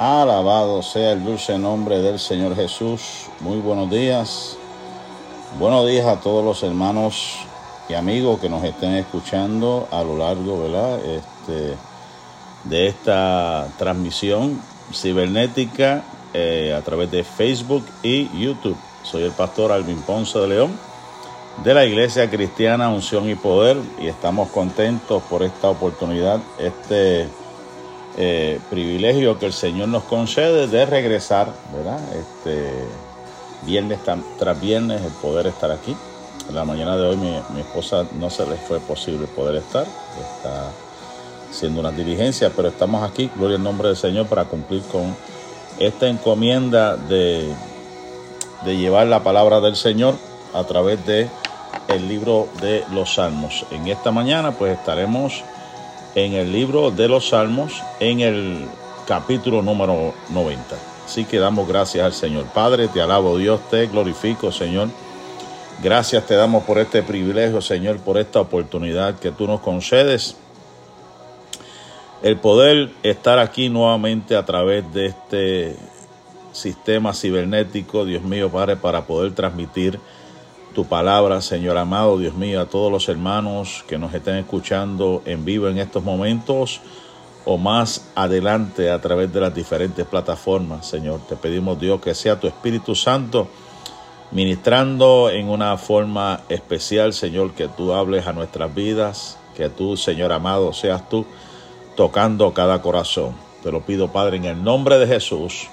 Alabado sea el dulce nombre del Señor Jesús. Muy buenos días. Buenos días a todos los hermanos y amigos que nos estén escuchando a lo largo, ¿verdad? Este, de esta transmisión cibernética eh, a través de Facebook y YouTube. Soy el pastor Alvin Ponce de León de la Iglesia Cristiana Unción y Poder y estamos contentos por esta oportunidad, este eh, privilegio que el Señor nos concede de regresar, ¿verdad? Este viernes tras viernes el poder estar aquí. En la mañana de hoy mi, esposa no se le fue posible poder estar, está haciendo una diligencia, pero estamos aquí, gloria al nombre del Señor, para cumplir con esta encomienda de, de llevar la palabra del Señor a través de el libro de los Salmos. En esta mañana pues estaremos en el libro de los Salmos, en el capítulo número 90. Así que damos gracias al Señor. Padre, te alabo Dios, te glorifico, Señor. Gracias te damos por este privilegio, Señor, por esta oportunidad que tú nos concedes. El poder estar aquí nuevamente a través de este sistema cibernético, Dios mío, Padre, para poder transmitir tu palabra, Señor amado, Dios mío, a todos los hermanos que nos estén escuchando en vivo en estos momentos o más adelante a través de las diferentes plataformas, Señor. Te pedimos, Dios, que sea tu Espíritu Santo ministrando en una forma especial, Señor, que tú hables a nuestras vidas, que tú, Señor amado, seas tú tocando cada corazón. Te lo pido, Padre, en el nombre de Jesús.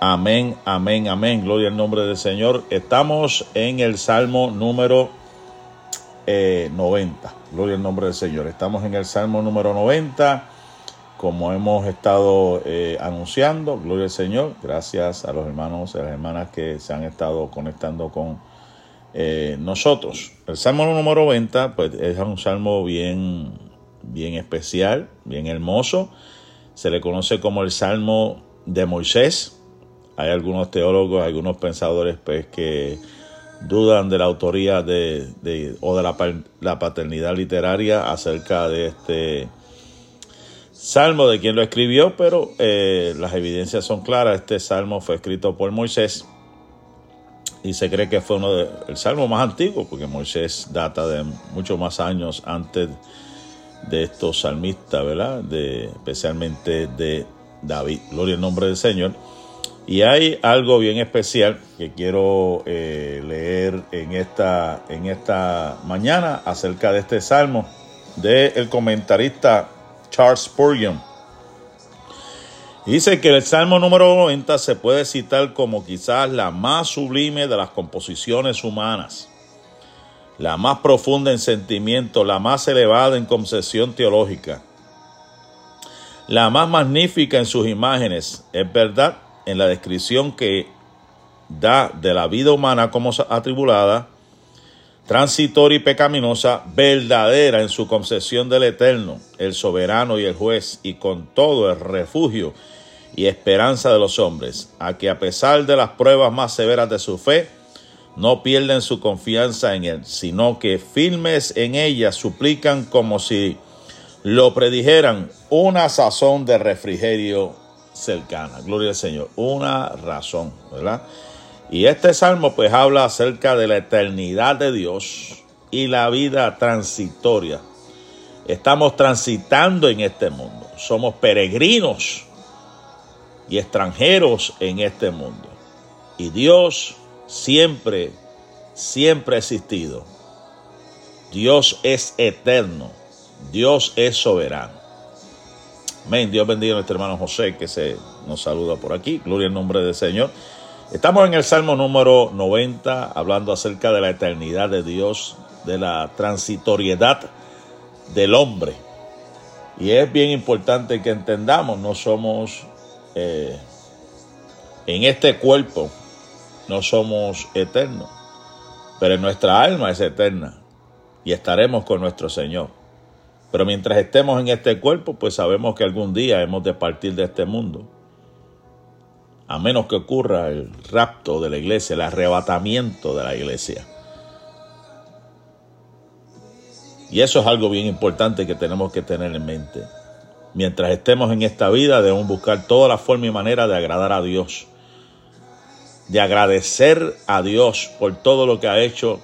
Amén, amén, amén. Gloria al nombre del Señor. Estamos en el Salmo número 90. Eh, Gloria al nombre del Señor. Estamos en el Salmo número 90. Como hemos estado eh, anunciando, gloria al Señor. Gracias a los hermanos y a las hermanas que se han estado conectando con eh, nosotros. El Salmo número 90, pues es un salmo bien, bien especial, bien hermoso. Se le conoce como el Salmo de Moisés hay algunos teólogos, algunos pensadores pues, que dudan de la autoría de, o de la, paternidad literaria acerca de este salmo, de quien lo escribió, pero eh, las evidencias son claras. Este salmo fue escrito por Moisés y se cree que fue uno de el salmo más antiguo, porque Moisés data de muchos más años antes de estos salmistas, ¿verdad? Especialmente de David. Gloria al nombre del Señor. Y hay algo bien especial que quiero eh, leer en esta, en esta mañana acerca de este salmo del comentarista Charles Spurgeon. Dice que el salmo número 90 se puede citar como quizás la más sublime de las composiciones humanas, la más profunda en sentimiento, la más elevada en concepción teológica, la más magnífica en sus imágenes. Es verdad en la descripción que da de la vida humana como atribulada, transitoria y pecaminosa, verdadera en su concepción del Eterno, el soberano y el juez, y con todo el refugio y esperanza de los hombres, a que a pesar de las pruebas más severas de su fe, no pierden su confianza en Él, sino que firmes en ella suplican como si lo predijeran una sazón de refrigerio cercana. Gloria al Señor. Una razón, ¿verdad? Y este salmo pues habla acerca de la eternidad de Dios y la vida transitoria. Estamos transitando en este mundo. Somos peregrinos y extranjeros en este mundo. Y Dios siempre, siempre ha existido. Dios es eterno. Dios es soberano. Amén. Dios bendiga a nuestro hermano José que se nos saluda por aquí. Gloria al nombre del Señor. Estamos en el Salmo número 90 hablando acerca de la eternidad de Dios, de la transitoriedad del hombre. Y es bien importante que entendamos, no somos eh, en este cuerpo, no somos eternos, pero nuestra alma es eterna y estaremos con nuestro Señor. Pero mientras estemos en este cuerpo, pues sabemos que algún día hemos de partir de este mundo. A menos que ocurra el rapto de la iglesia, el arrebatamiento de la iglesia. Y eso es algo bien importante que tenemos que tener en mente. mientras estemos en esta vida, debemos buscar toda la forma y manera de agradar a Dios, de agradecer a Dios por todo lo que ha hecho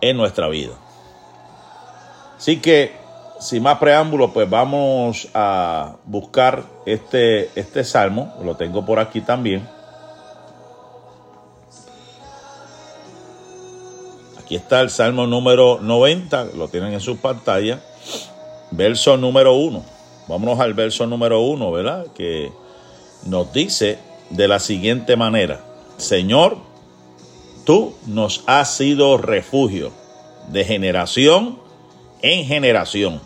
en nuestra vida. Así que, sin más preámbulos, pues vamos a buscar este, este salmo, lo tengo por aquí también. Aquí está el salmo número 90, lo tienen en su pantalla, verso número 1. Vámonos al verso número 1, ¿verdad? Que nos dice de la siguiente manera, Señor, tú nos has sido refugio de generación en generación.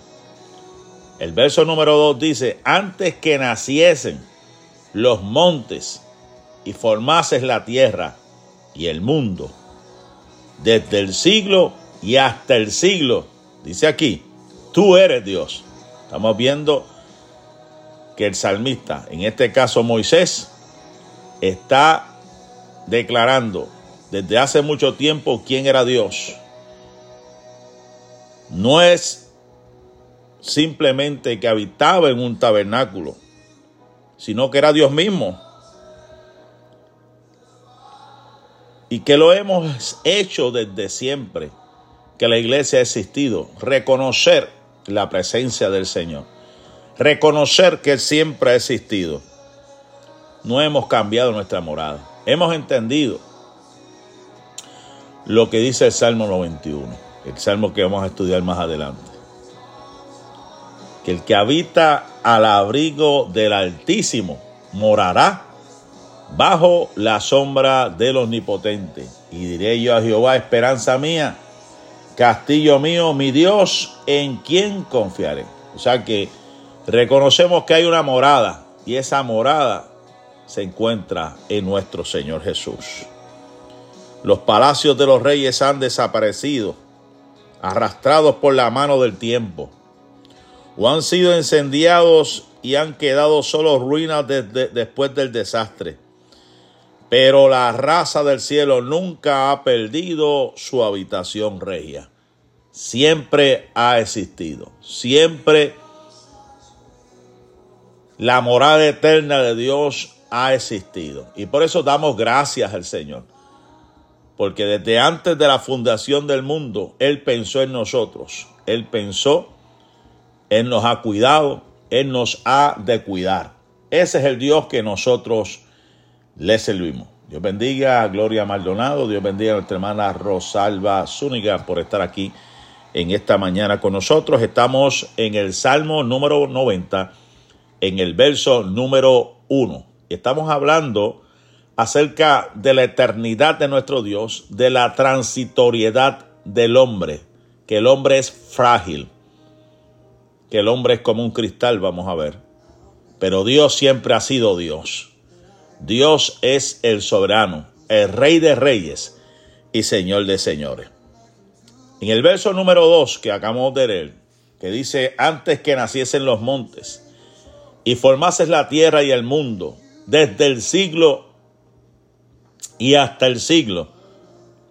El verso número 2 dice, antes que naciesen los montes y formases la tierra y el mundo, desde el siglo y hasta el siglo, dice aquí, tú eres Dios. Estamos viendo que el salmista, en este caso Moisés, está declarando desde hace mucho tiempo quién era Dios no es simplemente que habitaba en un tabernáculo, sino que era Dios mismo. Y que lo hemos hecho desde siempre, que la iglesia ha existido, reconocer la presencia del Señor, reconocer que Él siempre ha existido. No hemos cambiado nuestra morada, hemos entendido lo que dice el Salmo 91 el salmo que vamos a estudiar más adelante. Que el que habita al abrigo del Altísimo morará bajo la sombra del Omnipotente. Y diré yo a Jehová, esperanza mía, castillo mío, mi Dios, en quien confiaré. O sea que reconocemos que hay una morada y esa morada se encuentra en nuestro Señor Jesús. Los palacios de los reyes han desaparecido arrastrados por la mano del tiempo, o han sido incendiados y han quedado solo ruinas después del desastre. Pero la raza del cielo nunca ha perdido su habitación regia. Siempre ha existido. Siempre la morada eterna de Dios ha existido. Y por eso damos gracias al Señor porque desde antes de la fundación del mundo, Él pensó en nosotros, Él pensó, Él nos ha cuidado, Él nos ha de cuidar. Ese es el Dios que nosotros le servimos. Dios bendiga a Gloria Maldonado, Dios bendiga a nuestra hermana Rosalba Zúñiga por estar aquí en esta mañana con nosotros. Estamos en el Salmo número 90, en el verso número 1. Estamos hablando acerca de la eternidad de nuestro Dios, de la transitoriedad del hombre, que el hombre es frágil, que el hombre es como un cristal, vamos a ver. Pero Dios siempre ha sido Dios. Dios es el soberano, el rey de reyes y señor de señores. En el verso número 2 que acabamos de leer, que dice, antes que naciesen los montes y formases la tierra y el mundo, desde el siglo y hasta el siglo.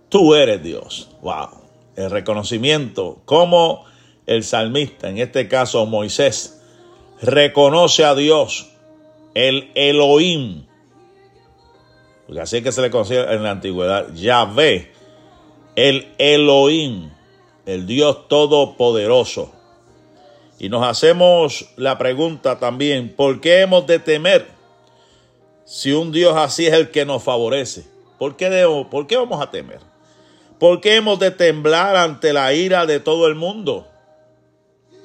Tú eres Dios. Wow. El reconocimiento, como el salmista, en este caso Moisés, reconoce a Dios, el Elohim. Porque así es que se le conoce en la antigüedad, Yahvé, el Elohim, el Dios todopoderoso. Y nos hacemos la pregunta también, ¿por qué hemos de temer si un Dios así es el que nos favorece? ¿Por qué, ¿Por qué vamos a temer? ¿Por qué hemos de temblar ante la ira de todo el mundo?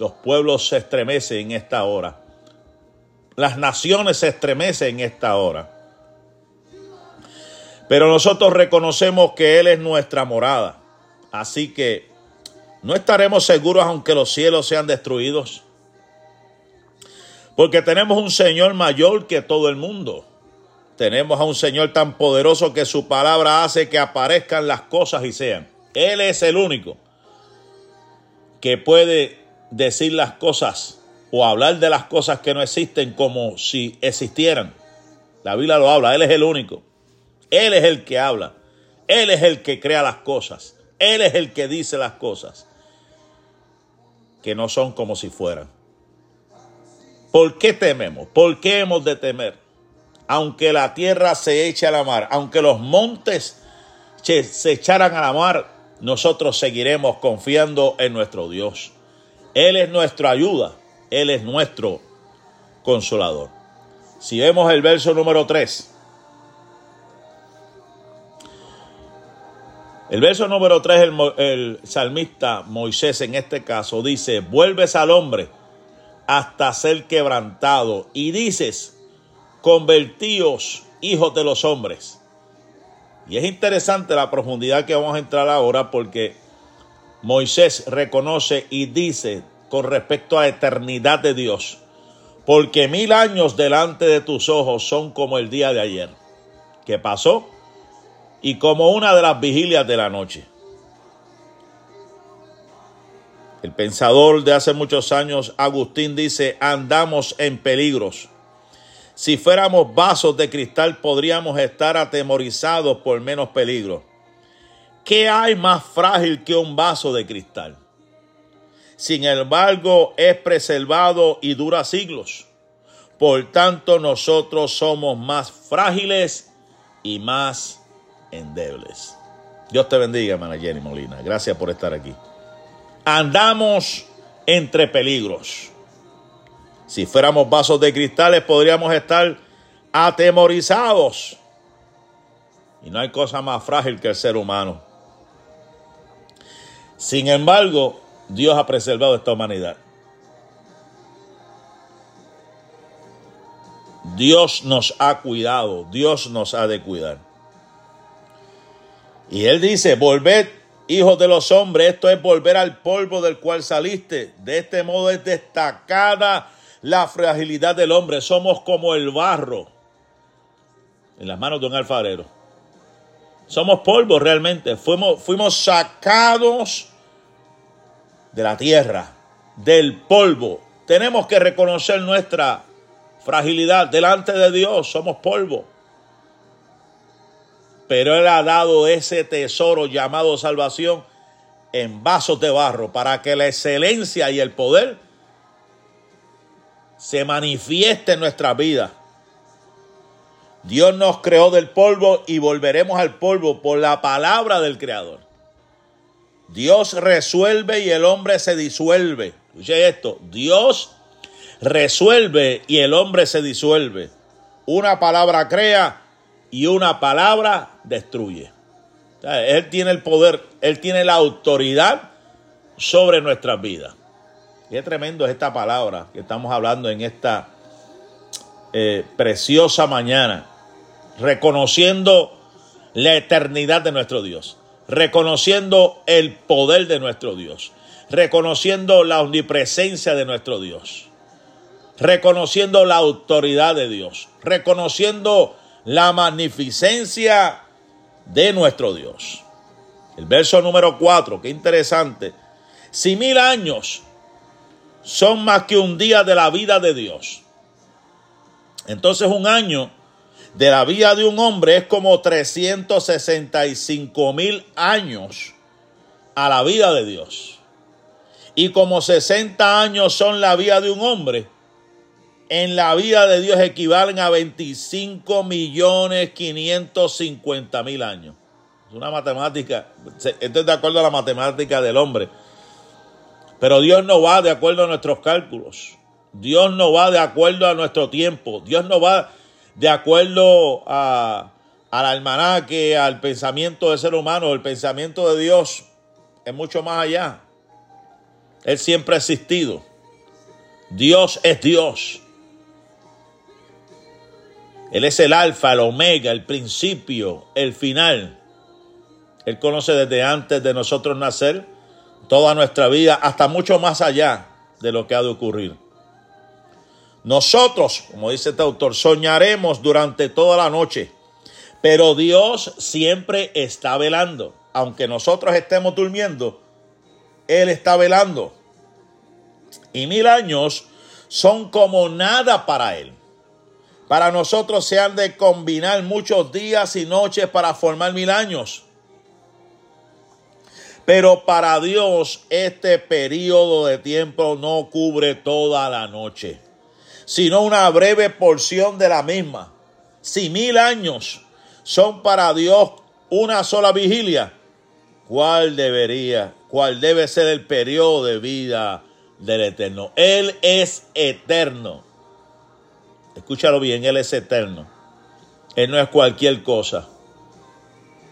Los pueblos se estremecen en esta hora. Las naciones se estremecen en esta hora. Pero nosotros reconocemos que Él es nuestra morada. Así que no estaremos seguros aunque los cielos sean destruidos. Porque tenemos un Señor mayor que todo el mundo. Tenemos a un Señor tan poderoso que su palabra hace que aparezcan las cosas y sean. Él es el único que puede decir las cosas o hablar de las cosas que no existen como si existieran. La Biblia lo habla, Él es el único. Él es el que habla. Él es el que crea las cosas. Él es el que dice las cosas que no son como si fueran. ¿Por qué tememos? ¿Por qué hemos de temer? Aunque la tierra se eche a la mar, aunque los montes se echaran a la mar, nosotros seguiremos confiando en nuestro Dios. Él es nuestra ayuda, Él es nuestro consolador. Si vemos el verso número 3, el verso número 3, el, el salmista Moisés en este caso dice, vuelves al hombre hasta ser quebrantado y dices, convertíos hijos de los hombres. Y es interesante la profundidad que vamos a entrar ahora porque Moisés reconoce y dice con respecto a la eternidad de Dios, porque mil años delante de tus ojos son como el día de ayer, que pasó, y como una de las vigilias de la noche. El pensador de hace muchos años, Agustín, dice, andamos en peligros. Si fuéramos vasos de cristal podríamos estar atemorizados por menos peligro. ¿Qué hay más frágil que un vaso de cristal? Sin embargo, es preservado y dura siglos. Por tanto, nosotros somos más frágiles y más endebles. Dios te bendiga, hermana Jenny Molina. Gracias por estar aquí andamos entre peligros. Si fuéramos vasos de cristales podríamos estar atemorizados. Y no hay cosa más frágil que el ser humano. Sin embargo, Dios ha preservado esta humanidad. Dios nos ha cuidado, Dios nos ha de cuidar. Y Él dice, volved hijos de los hombres, esto es volver al polvo del cual saliste. De este modo es destacada la fragilidad del hombre. Somos como el barro en las manos de un alfarero. Somos polvo realmente. Fuimos, fuimos sacados de la tierra, del polvo. Tenemos que reconocer nuestra fragilidad delante de Dios. Somos polvo pero Él ha dado ese tesoro llamado salvación en vasos de barro para que la excelencia y el poder se manifieste en nuestra vida. Dios nos creó del polvo y volveremos al polvo por la palabra del Creador. Dios resuelve y el hombre se disuelve. Escuche esto, Dios resuelve y el hombre se disuelve. Una palabra crea y una palabra destruye. él tiene el poder, Él tiene la autoridad sobre nuestras vidas. Qué tremendo es esta palabra que estamos hablando en esta eh, preciosa mañana, reconociendo la eternidad de nuestro Dios, reconociendo el poder de nuestro Dios, reconociendo la omnipresencia de nuestro Dios, reconociendo la autoridad de Dios, reconociendo la magnificencia de nuestro Dios. El verso número 4, qué interesante. Si mil años son más que un día de la vida de Dios, entonces un año de la vida de un hombre es como 365 mil años a la vida de Dios. Y como 60 años son la vida de un hombre, en la vida de Dios equivalen a 25 millones 550 mil años. Es una matemática, esto es de acuerdo a la matemática del hombre. Pero Dios no va de acuerdo a nuestros cálculos. Dios no va de acuerdo a nuestro tiempo. Dios no va de acuerdo a, al almanaque, al pensamiento del ser humano. El pensamiento de Dios es mucho más allá. Él siempre ha existido. Dios es Dios. Él es el alfa, el omega, el principio, el final. Él conoce desde antes de nosotros nacer toda nuestra vida, hasta mucho más allá de lo que ha de ocurrir. Nosotros, como dice este autor, soñaremos durante toda la noche, pero Dios siempre está velando. Aunque nosotros estemos durmiendo, Él está velando. Y mil años son como nada para Él. Para nosotros se han de combinar muchos días y noches para formar mil años. Pero para Dios este periodo de tiempo no cubre toda la noche. sino una breve porción de la misma. Si mil años son para Dios una sola vigilia, ¿cuál debería, cuál debe ser el periodo de vida del Eterno? Él es eterno. Escúchalo bien, Él es eterno. Él no es cualquier cosa.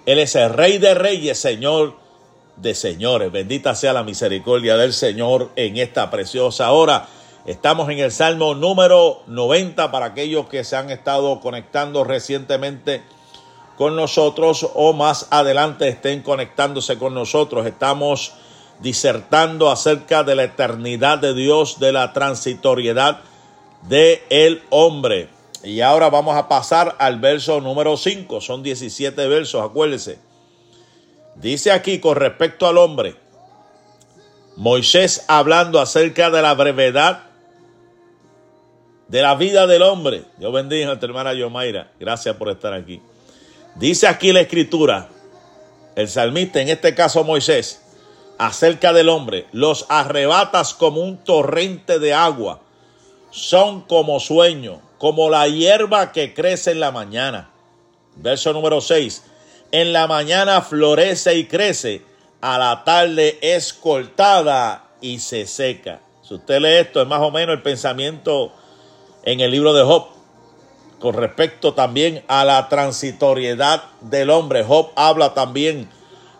Él es el Rey de Reyes, Señor de Señores. Bendita sea la misericordia del Señor en esta preciosa hora. Estamos en el Salmo número 90 para aquellos que se han estado conectando recientemente con nosotros o más adelante estén conectándose con nosotros. Estamos disertando acerca de la eternidad de Dios, de la transitoriedad de hombre. Y ahora vamos a pasar al verso número 5. Son 17 versos, acuérdense. Dice aquí con respecto al hombre, Moisés hablando acerca de la brevedad de la vida del hombre. Dios bendiga a tu hermana Yomaira. Gracias por estar aquí. Dice aquí la escritura, el salmista, en este caso Moisés, acerca del hombre, los arrebatas como un torrente de agua, son como sueño, como la hierba que crece en la mañana. Verso número 6, en la mañana florece y crece, a la tarde es cortada y se seca. Si usted lee esto, es más o menos el pensamiento en el libro de Job con respecto también a la transitoriedad del hombre. Job habla también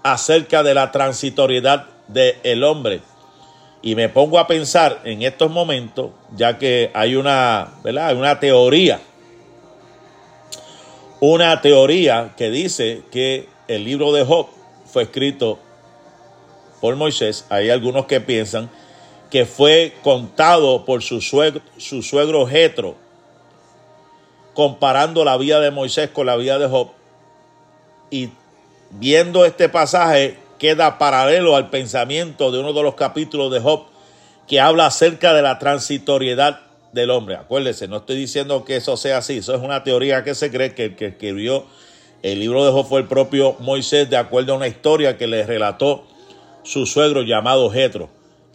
acerca de la transitoriedad del hombre. Y me pongo a pensar en estos momentos, ya que hay una, ¿verdad? una teoría, una teoría que dice que el libro de Job fue escrito por Moisés. Hay algunos que piensan que fue contado por su suegro, su suegro Jetro, comparando la vida de Moisés con la vida de Job. Y viendo este pasaje queda paralelo al pensamiento de uno de los capítulos de Job que habla acerca de la transitoriedad del hombre. Acuérdense, no estoy diciendo que eso sea así, eso es una teoría que se cree que el que escribió el libro de Job fue el propio Moisés de acuerdo a una historia que le relató su suegro llamado Jetro,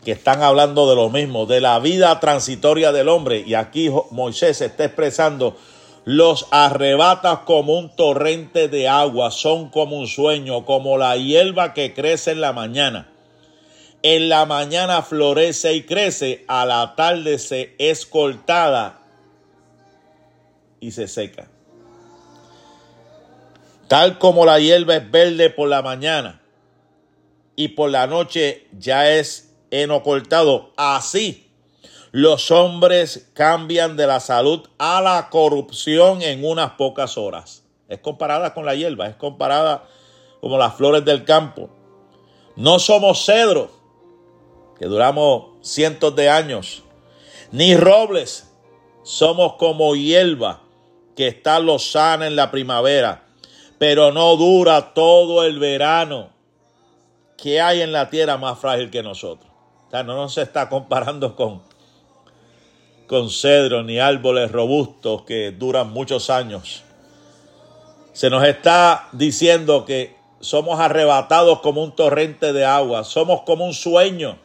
que están hablando de lo mismo, de la vida transitoria del hombre. Y aquí Moisés está expresando los arrebatas como un torrente de agua, son como un sueño, como la hierba que crece en la mañana. En la mañana florece y crece, a la tarde se es cortada y se seca. Tal como la hierba es verde por la mañana y por la noche ya es heno cortado, así los hombres cambian de la salud a la corrupción en unas pocas horas. Es comparada con la hierba, es comparada como las flores del campo. No somos cedros, que duramos cientos de años, ni robles, somos como hierba que está lozana en la primavera, pero no dura todo el verano. ¿Qué hay en la tierra más frágil que nosotros? O sea, no nos está comparando con, con cedro ni árboles robustos que duran muchos años. Se nos está diciendo que somos arrebatados como un torrente de agua, somos como un sueño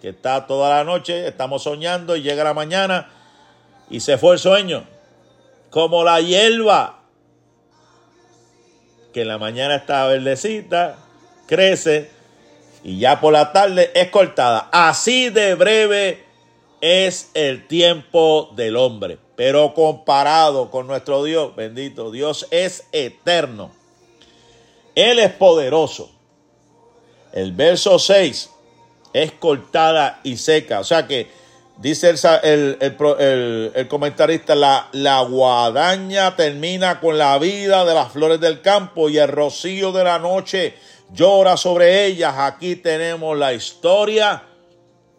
que está toda la noche, estamos soñando y llega la mañana y se fue el sueño. Como la hierba que en la mañana está verdecita, crece y ya por la tarde es cortada. Así de breve es el tiempo del hombre. Pero comparado con nuestro Dios, bendito, Dios es eterno. Él es poderoso. El verso 6 es cortada y seca. O sea que dice el, el, comentarista, la, la guadaña termina con la vida de las flores del campo y el rocío de la noche llora sobre ellas. Aquí tenemos la historia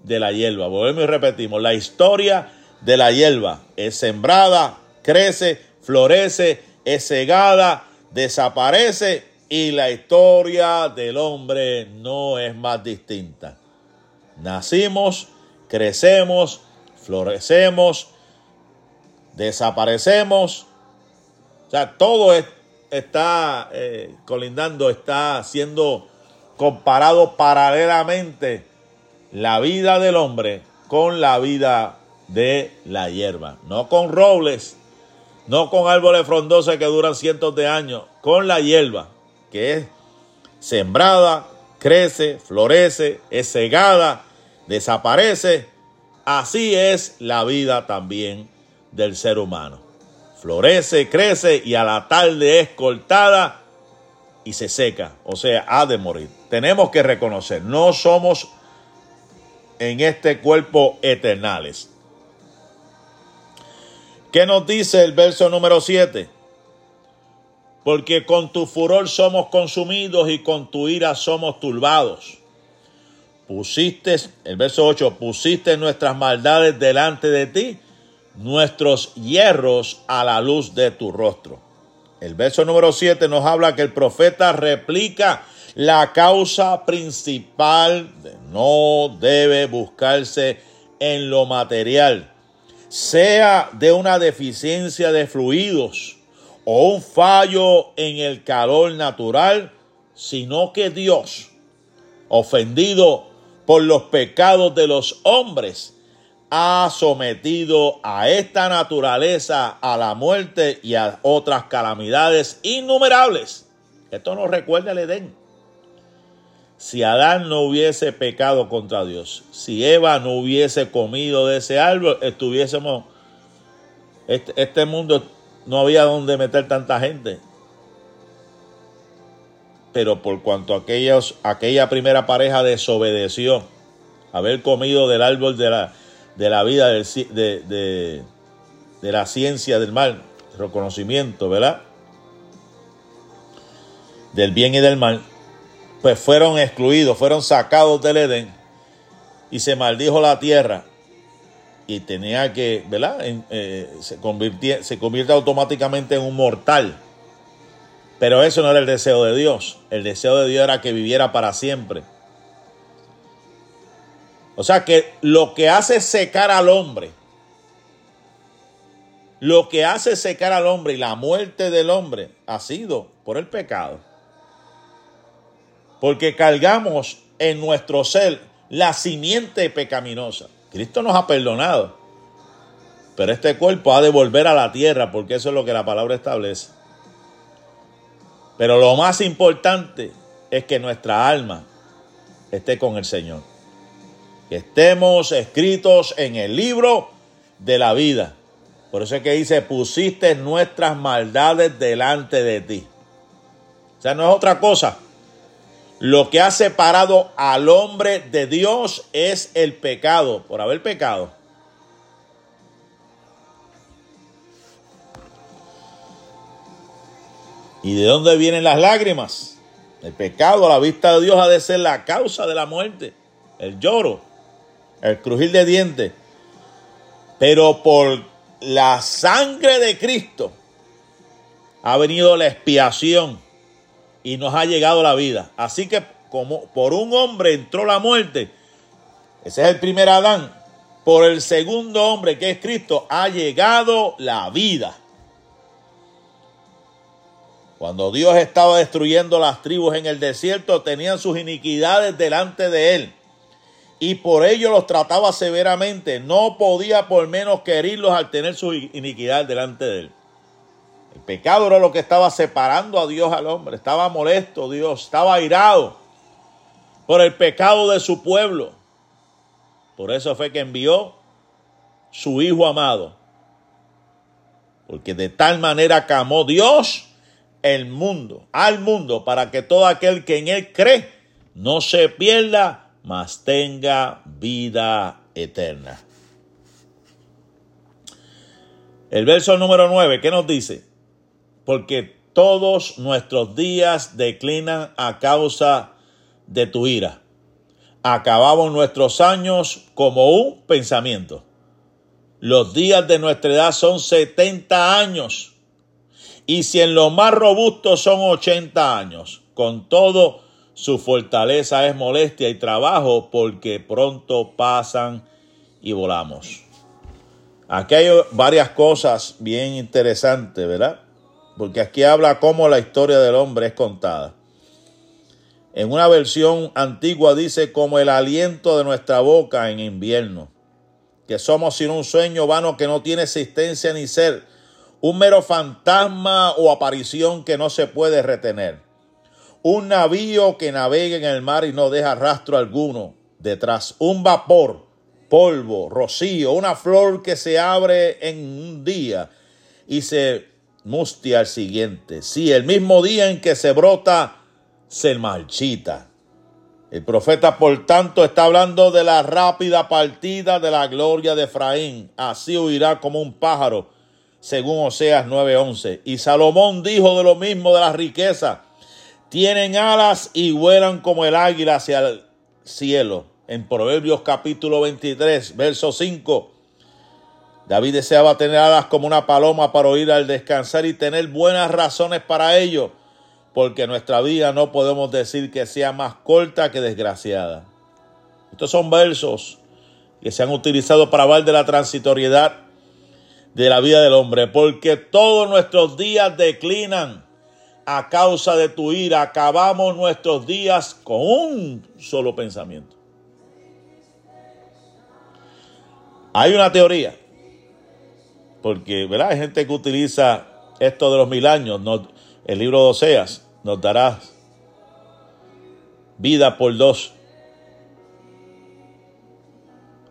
de la hierba. Volvemos y repetimos, la historia de la hierba es sembrada, crece, florece, es cegada, desaparece y la historia del hombre no es más distinta. Nacimos, crecemos, florecemos, desaparecemos. O sea, todo está eh, colindando, está siendo comparado paralelamente la vida del hombre con la vida de la hierba. No con robles, no con árboles frondosos que duran cientos de años, con la hierba, que es sembrada, crece, florece, es cegada, desaparece. Así es la vida también del ser humano. Florece, crece y a la tarde es cortada y se seca, o sea, ha de morir. Tenemos que reconocer, no somos en este cuerpo eternales. ¿Qué nos dice el verso número 7? Porque con tu furor somos consumidos y con tu ira somos turbados. Pusiste, el verso 8, pusiste nuestras maldades delante de ti, nuestros hierros a la luz de tu rostro. El verso número 7 nos habla que el profeta replica la causa principal no debe buscarse en lo material, sea de una deficiencia de fluidos o un fallo en el calor natural, sino que Dios, ofendido por los pecados de los hombres, ha sometido a esta naturaleza a la muerte y a otras calamidades innumerables. Esto nos recuerda el Edén. Si Adán no hubiese pecado contra Dios, si Eva no hubiese comido de ese árbol, estuviésemos, este, este mundo no había donde meter tanta gente. Pero por cuanto aquellos, aquella primera pareja desobedeció, haber comido del árbol de la, vida, de, de, la ciencia del mal, reconocimiento, ¿verdad? Del bien y del mal, pues fueron excluidos, fueron sacados del Edén y se maldijo la tierra y tenía que, ¿verdad? Eh, se, se convierte automáticamente en un mortal. Pero eso no era el deseo de Dios. El deseo de Dios era que viviera para siempre. O sea que lo que hace secar al hombre, lo que hace secar al hombre y la muerte del hombre ha sido por el pecado porque cargamos en nuestro ser la simiente pecaminosa. Cristo nos ha perdonado, pero este cuerpo ha de volver a la tierra, porque eso es lo que la palabra establece. Pero lo más importante es que nuestra alma esté con el Señor. Que estemos escritos en el libro de la vida. Por eso es que dice, pusiste nuestras maldades delante de ti. O sea, no es otra cosa lo que ha separado al hombre de Dios es el pecado, por haber pecado. ¿Y de dónde vienen las lágrimas? El pecado a la vista de Dios ha de ser la causa de la muerte, el lloro, el crujir de dientes. Pero por la sangre de Cristo ha venido la expiación y nos ha llegado la vida. Así que como por un hombre entró la muerte, ese es el primer Adán, por el segundo hombre que es Cristo ha llegado la vida. Cuando Dios estaba destruyendo las tribus en el desierto, tenían sus iniquidades delante de él. Y por ello los trataba severamente. No podía por menos querirlos al tener su iniquidad delante de él. El pecado era lo que estaba separando a Dios al hombre. Estaba molesto Dios, estaba airado por el pecado de su pueblo. Por eso fue que envió su Hijo amado. Porque de tal manera camó Dios el mundo, al mundo, para que todo aquel que en él cree no se pierda, mas tenga vida eterna. El verso número 9, ¿qué nos dice? porque todos nuestros días declinan a causa de tu ira. Acabamos nuestros años como un pensamiento. Los días de nuestra edad son 70 años. Y si en lo más robusto son 80 años, con todo su fortaleza es molestia y trabajo porque pronto pasan y volamos. Aquí hay varias cosas bien interesantes, ¿verdad? porque aquí habla cómo la historia del hombre es contada. En una versión antigua dice como el aliento de nuestra boca en invierno, que somos sin un sueño vano que no tiene existencia ni ser, un mero fantasma o aparición que no se puede retener, un navío que navega en el mar y no deja rastro alguno detrás, un vapor, polvo, rocío, una flor que se abre en un día y se mustia al siguiente. Sí, el mismo día en que se brota, se marchita. El profeta, por tanto, está hablando de la rápida partida de la gloria de Efraín. Así huirá como un pájaro, según Oseas 9:11. Y Salomón dijo de lo mismo de la riqueza. Tienen alas y vuelan como el águila hacia el cielo. En Proverbios capítulo 23, verso 5. David deseaba tener alas como una paloma para oír al descansar y tener buenas razones para ello porque nuestra vida no podemos decir que sea más corta que desgraciada. Estos son versos que se han utilizado para hablar de la transitoriedad de la vida del hombre, porque todos nuestros días declinan a causa de tu ira. Acabamos nuestros días con un solo pensamiento. Hay una teoría, porque ¿verdad? hay gente que utiliza esto de los mil años. El libro de Oseas nos dará vida por dos.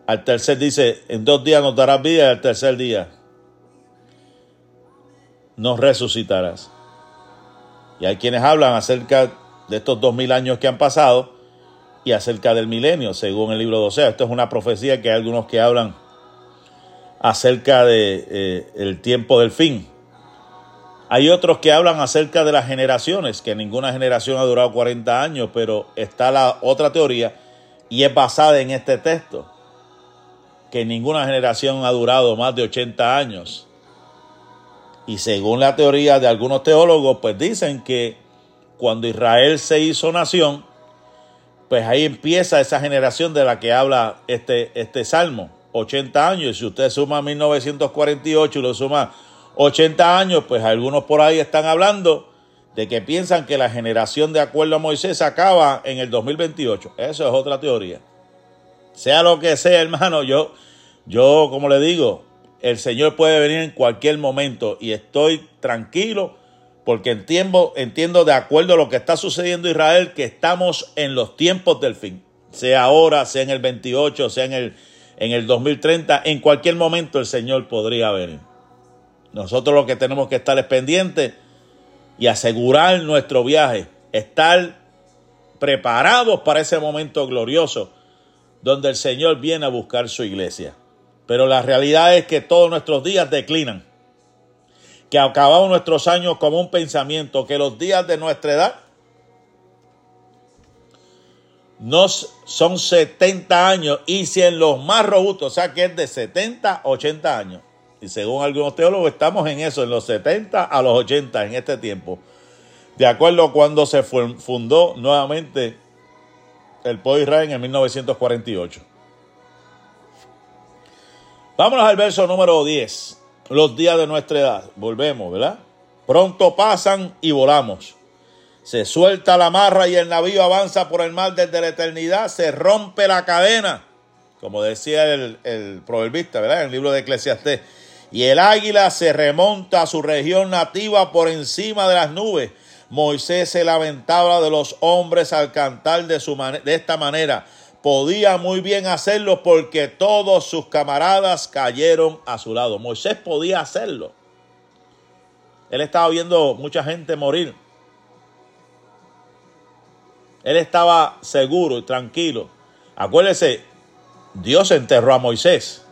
Al tercer dice, en dos días nos darás vida y al tercer día nos resucitarás. Y hay quienes hablan acerca de estos dos mil años que han pasado y acerca del milenio, según el libro de Osea. Esto es una profecía que hay algunos que hablan acerca de eh, el tiempo del fin. Hay otros que hablan acerca de las generaciones, que ninguna generación ha durado 40 años, pero está la otra teoría y es basada en este texto, que ninguna generación ha durado más de 80 años. Y según la teoría de algunos teólogos, pues dicen que cuando Israel se hizo nación, pues ahí empieza esa generación de la que habla este, este salmo, 80 años. Si usted suma 1948 y lo suma 80 años, pues algunos por ahí están hablando de que piensan que la generación de acuerdo a Moisés acaba en el 2028. Eso es otra teoría. Sea lo que sea, hermano, yo, yo, como le digo, el Señor puede venir en cualquier momento y estoy tranquilo porque entiendo, entiendo de acuerdo a lo que está sucediendo en Israel que estamos en los tiempos del fin. Sea ahora, sea en el 28, sea en el, en el 2030, en cualquier momento el Señor podría venir. Nosotros lo que tenemos que estar es pendientes y asegurar nuestro viaje, estar preparados para ese momento glorioso donde el Señor viene a buscar su iglesia. Pero la realidad es que todos nuestros días declinan, que acabamos nuestros años como un pensamiento, que los días de nuestra edad nos son 70 años y si en los más robustos, o sea que es de 70 80 años, y según algunos teólogos estamos en eso, en los 70 a los 80 en este tiempo. De acuerdo a cuando se fundó nuevamente el pueblo Israel en 1948. Vámonos al verso número 10. Los días de nuestra edad. Volvemos, ¿verdad? Pronto pasan y volamos. Se suelta la marra y el navío avanza por el mar desde la eternidad. Se rompe la cadena. Como decía el, proverbista, ¿verdad? En el libro de Eclesiastés y el águila se remonta a su región nativa por encima de las nubes. Moisés se lamentaba de los hombres al cantar de, su de esta manera. Podía muy bien hacerlo porque todos sus camaradas cayeron a su lado. Moisés podía hacerlo. Él estaba viendo mucha gente morir. Él estaba seguro y tranquilo. Acuérdese, Dios enterró a Moisés.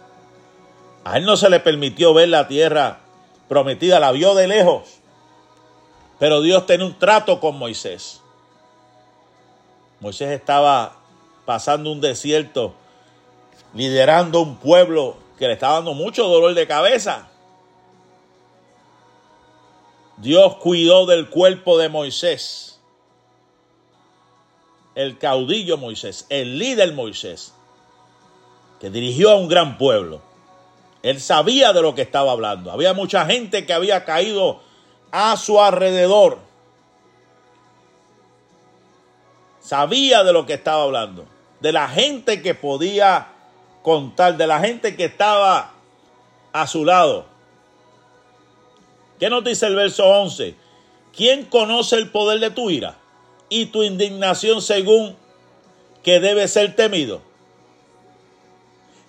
A él no se le permitió ver la tierra prometida, la vio de lejos. Pero Dios tenía un trato con Moisés. Moisés estaba pasando un desierto, liderando un pueblo que le estaba dando mucho dolor de cabeza. Dios cuidó del cuerpo de Moisés, el caudillo Moisés, el líder Moisés, que dirigió a un gran pueblo. Él sabía de lo que estaba hablando. Había mucha gente que había caído a su alrededor. Sabía de lo que estaba hablando. De la gente que podía contar de la gente que estaba a su lado. ¿Qué nos dice el verso 11? ¿Quién conoce el poder de tu ira y tu indignación según que debe ser temido?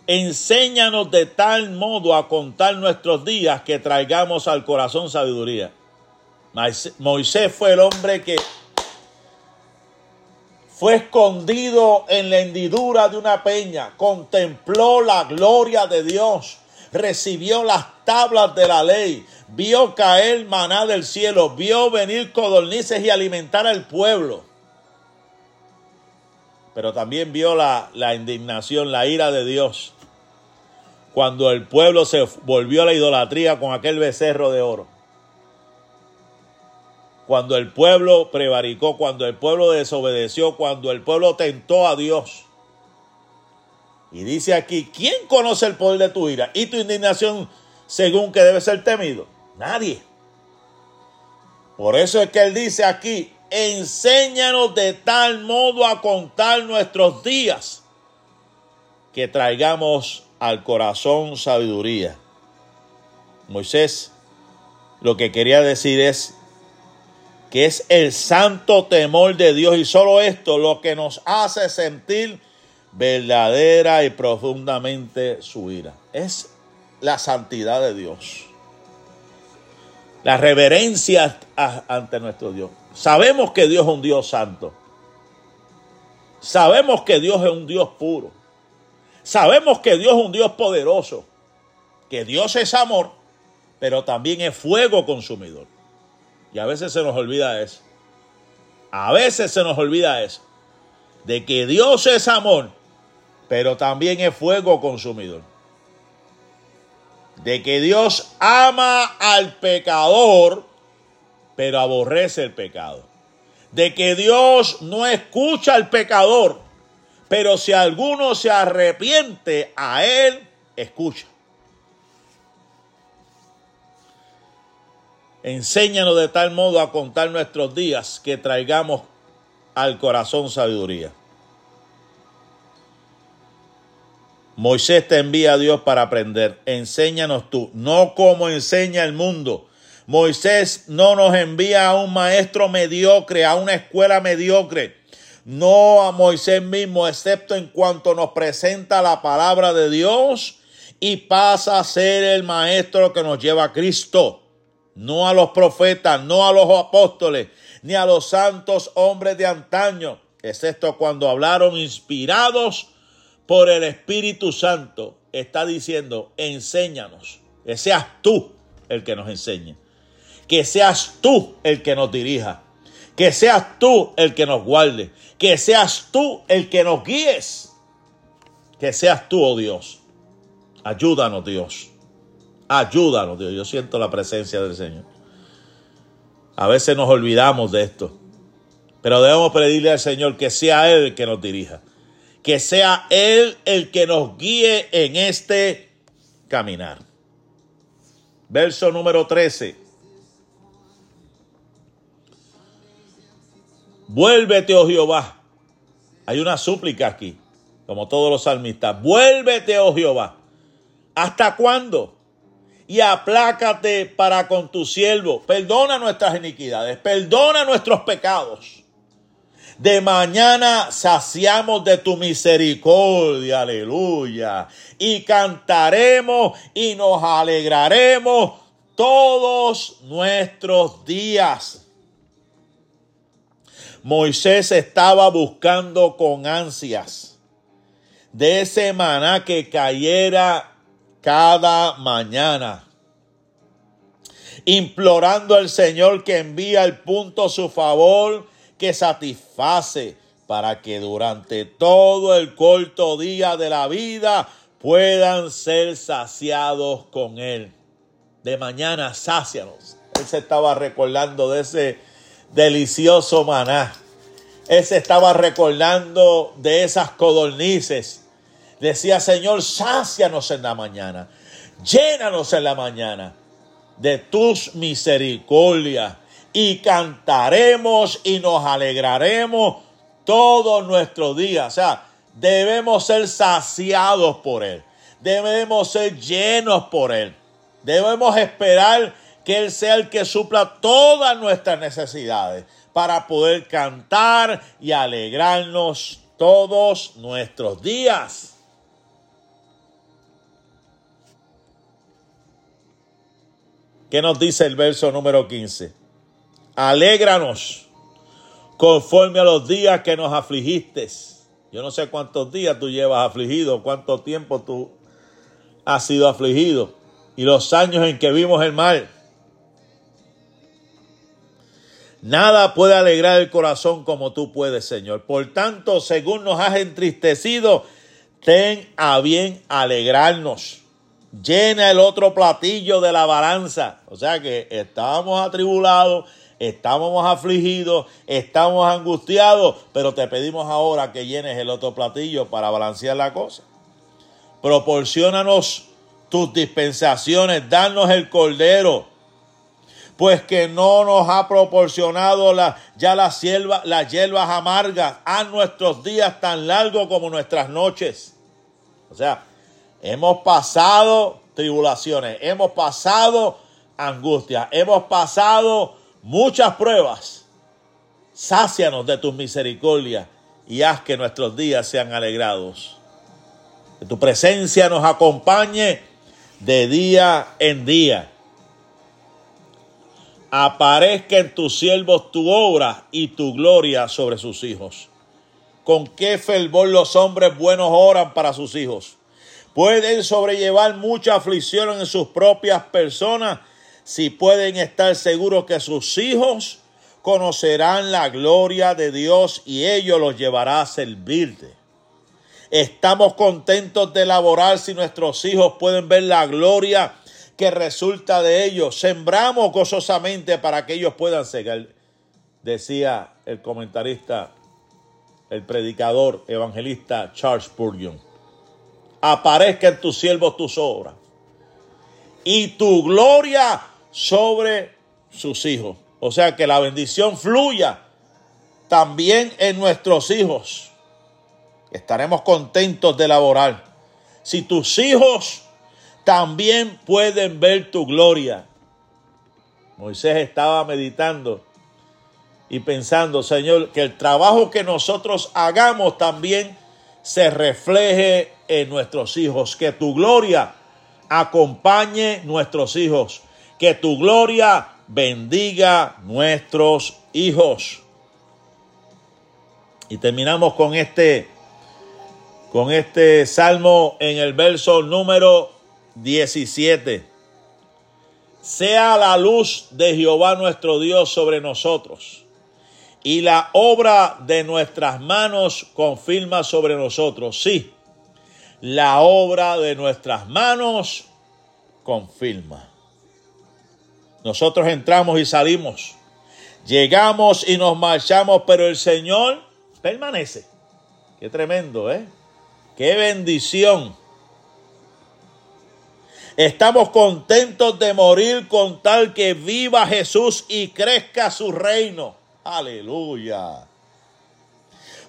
Enséñanos de tal modo a contar nuestros días que traigamos al corazón sabiduría. Moisés fue el hombre que fue escondido en la hendidura de una peña, contempló la gloria de Dios, recibió las tablas de la ley, vio caer maná del cielo, vio venir codornices y alimentar al pueblo. Pero también vio la, la indignación, la ira de Dios, cuando el pueblo se volvió a la idolatría con aquel becerro de oro cuando el pueblo prevaricó, cuando el pueblo desobedeció, cuando el pueblo tentó a Dios. Y dice aquí, ¿quién conoce el poder de tu ira y tu indignación según que debe ser temido? Nadie. Por eso es que él dice aquí, enséñanos de tal modo a contar nuestros días que traigamos al corazón sabiduría. Moisés lo que quería decir es que es el santo temor de Dios y solo esto lo que nos hace sentir verdadera y profundamente su ira. Es la santidad de Dios. La reverencia ante nuestro Dios. Sabemos que Dios es un Dios santo. Sabemos que Dios es un Dios puro. Sabemos que Dios es un Dios poderoso. Que Dios es amor, pero también es fuego consumidor. Y a veces se nos olvida eso. A veces se nos olvida eso. De que Dios es amor, pero también es fuego consumidor. De que Dios ama al pecador, pero aborrece el pecado. De que Dios no escucha al pecador, pero si alguno se arrepiente, a él escucha. Enséñanos de tal modo a contar nuestros días que traigamos al corazón sabiduría. Moisés te envía a Dios para aprender. Enséñanos tú, no como enseña el mundo. Moisés no nos envía a un maestro mediocre, a una escuela mediocre. No a Moisés mismo, excepto en cuanto nos presenta la palabra de Dios y pasa a ser el maestro que nos lleva a Cristo no a los profetas, no a los apóstoles, ni a los santos hombres de antaño, excepto cuando hablaron inspirados por el Espíritu Santo. Está diciendo, enséñanos, que seas tú el que nos enseñe, que seas tú el que nos dirija, que seas tú el que nos guarde, que seas tú el que nos guíes, que seas tú, oh Dios. Ayúdanos, Dios. Ayúdanos, Dios. Yo siento la presencia del Señor. A veces nos olvidamos de esto. Pero debemos pedirle al Señor que sea Él el que nos dirija. Que sea Él el que nos guíe en este caminar. Verso número 13. Vuélvete, oh Jehová. Hay una súplica aquí, como todos los salmistas. Vuélvete, oh Jehová. ¿Hasta cuándo? Y aplácate para con tu siervo. Perdona nuestras iniquidades, perdona nuestros pecados. De mañana saciamos de tu misericordia, aleluya. Y cantaremos y nos alegraremos todos nuestros días. Moisés estaba buscando con ansias de ese maná que cayera cada mañana, implorando al Señor que envía el punto su favor, que satisface para que durante todo el corto día de la vida puedan ser saciados con Él. De mañana, sácianos. Él se estaba recordando de ese delicioso maná. Él se estaba recordando de esas codornices Decía, Señor, sácianos en la mañana, llénanos en la mañana de tus misericordias y cantaremos y nos alegraremos todos nuestros días. O sea, Debemos ser saciados por Él. Debemos ser llenos por Él. Debemos esperar que Él sea el que supla todas nuestras necesidades para poder cantar y alegrarnos todos nuestros días. ¿Qué nos dice el verso número 15? Alégranos conforme a los días que nos afligiste. Yo no sé cuántos días tú llevas afligido, cuánto tiempo tú has sido afligido y los años en que vimos el mal. Nada puede alegrar el corazón como tú puedes, Señor. Por tanto, según nos has entristecido, ten a bien alegrarnos. Llena el otro platillo de la balanza. O sea que estábamos atribulados, estábamos afligidos, estamos angustiados, pero te pedimos ahora que llenes el otro platillo para balancear la cosa. Proporciónanos tus dispensaciones, danos el cordero pues que no nos ha proporcionado la, ya las, las hierbas amargas a nuestros días tan largos como nuestras noches. O sea, hemos pasado tribulaciones, hemos pasado angustia, hemos pasado muchas pruebas. Sácianos de tus misericordias y haz que nuestros días sean alegrados. Que tu presencia nos acompañe de día en día aparezca en tus siervos tu obra y tu gloria sobre sus hijos. Con qué fervor los hombres buenos oran para sus hijos. Pueden sobrellevar mucha aflicción en sus propias personas si pueden estar seguros que sus hijos conocerán la gloria de Dios y ellos los llevará a servirte. Estamos contentos de laborar si nuestros hijos pueden ver la gloria que resulta de ellos. Sembramos gozosamente para que ellos puedan seguir, decía el comentarista, el predicador evangelista Charles Spurgeon. Aparezca en tus siervos tus obras y tu gloria sobre sus hijos. O sea, que la bendición fluya también en nuestros hijos. Estaremos contentos de laborar. Si tus hijos también pueden ver tu gloria. Moisés estaba meditando y pensando, Señor, que el trabajo que nosotros hagamos también se refleje en nuestros hijos, que tu gloria acompañe nuestros hijos, que tu gloria bendiga nuestros hijos. Y terminamos con este con este salmo en el verso número 17. Sea la luz de Jehová nuestro Dios sobre nosotros, y la obra de nuestras manos confirma sobre nosotros. Sí, la obra de nuestras manos confirma. Nosotros entramos y salimos, llegamos y nos marchamos, pero el Señor permanece. Qué tremendo, ¿eh? Qué bendición Estamos contentos de morir con tal que viva Jesús y crezca su reino. Aleluya.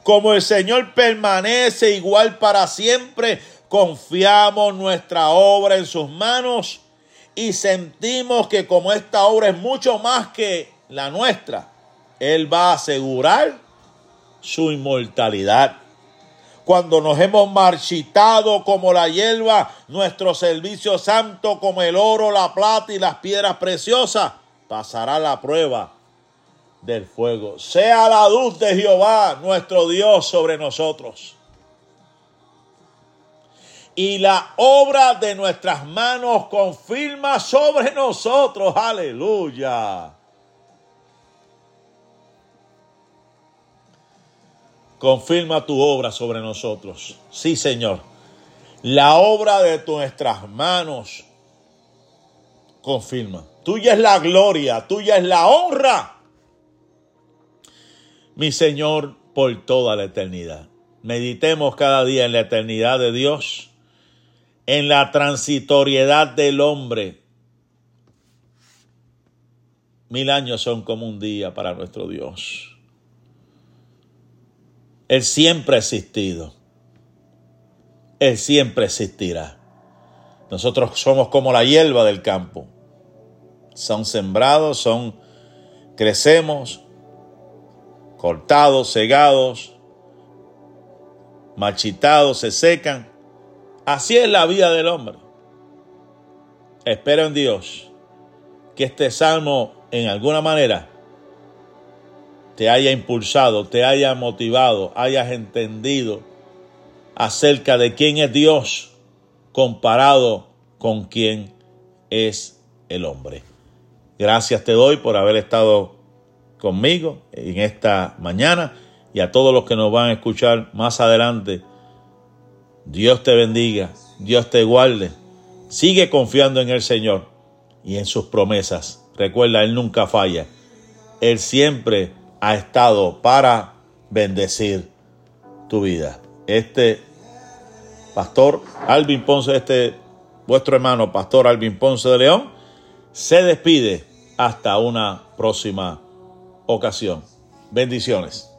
Como el Señor permanece igual para siempre, confiamos nuestra obra en sus manos y sentimos que como esta obra es mucho más que la nuestra, Él va a asegurar su inmortalidad cuando nos hemos marchitado como la hierba, nuestro servicio santo como el oro, la plata y las piedras preciosas, pasará la prueba del fuego. Sea la luz de Jehová, nuestro Dios, sobre nosotros. Y la obra de nuestras manos confirma sobre nosotros. Aleluya. confirma tu obra sobre nosotros. Sí, Señor. La obra de nuestras manos confirma. Tuya es la gloria, tuya es la honra. Mi Señor, por toda la eternidad. Meditemos cada día en la eternidad de Dios, en la transitoriedad del hombre. Mil años son como un día para nuestro Dios. Él siempre ha existido. Él siempre existirá. Nosotros somos como la hierba del campo. Son sembrados, son crecemos, cortados, cegados, marchitados, se secan. Así es la vida del hombre. Espero en Dios que este salmo en alguna manera te haya impulsado, te haya motivado, hayas entendido acerca de quién es Dios comparado con quién es el hombre. Gracias te doy por haber estado conmigo en esta mañana y a todos los que nos van a escuchar más adelante. Dios te bendiga, Dios te guarde. Sigue confiando en el Señor y en sus promesas. Recuerda, Él nunca falla. Él siempre ha estado para bendecir tu vida. Este pastor Alvin Ponce, este vuestro hermano pastor Alvin Ponce de León, se despide hasta una próxima ocasión. Bendiciones.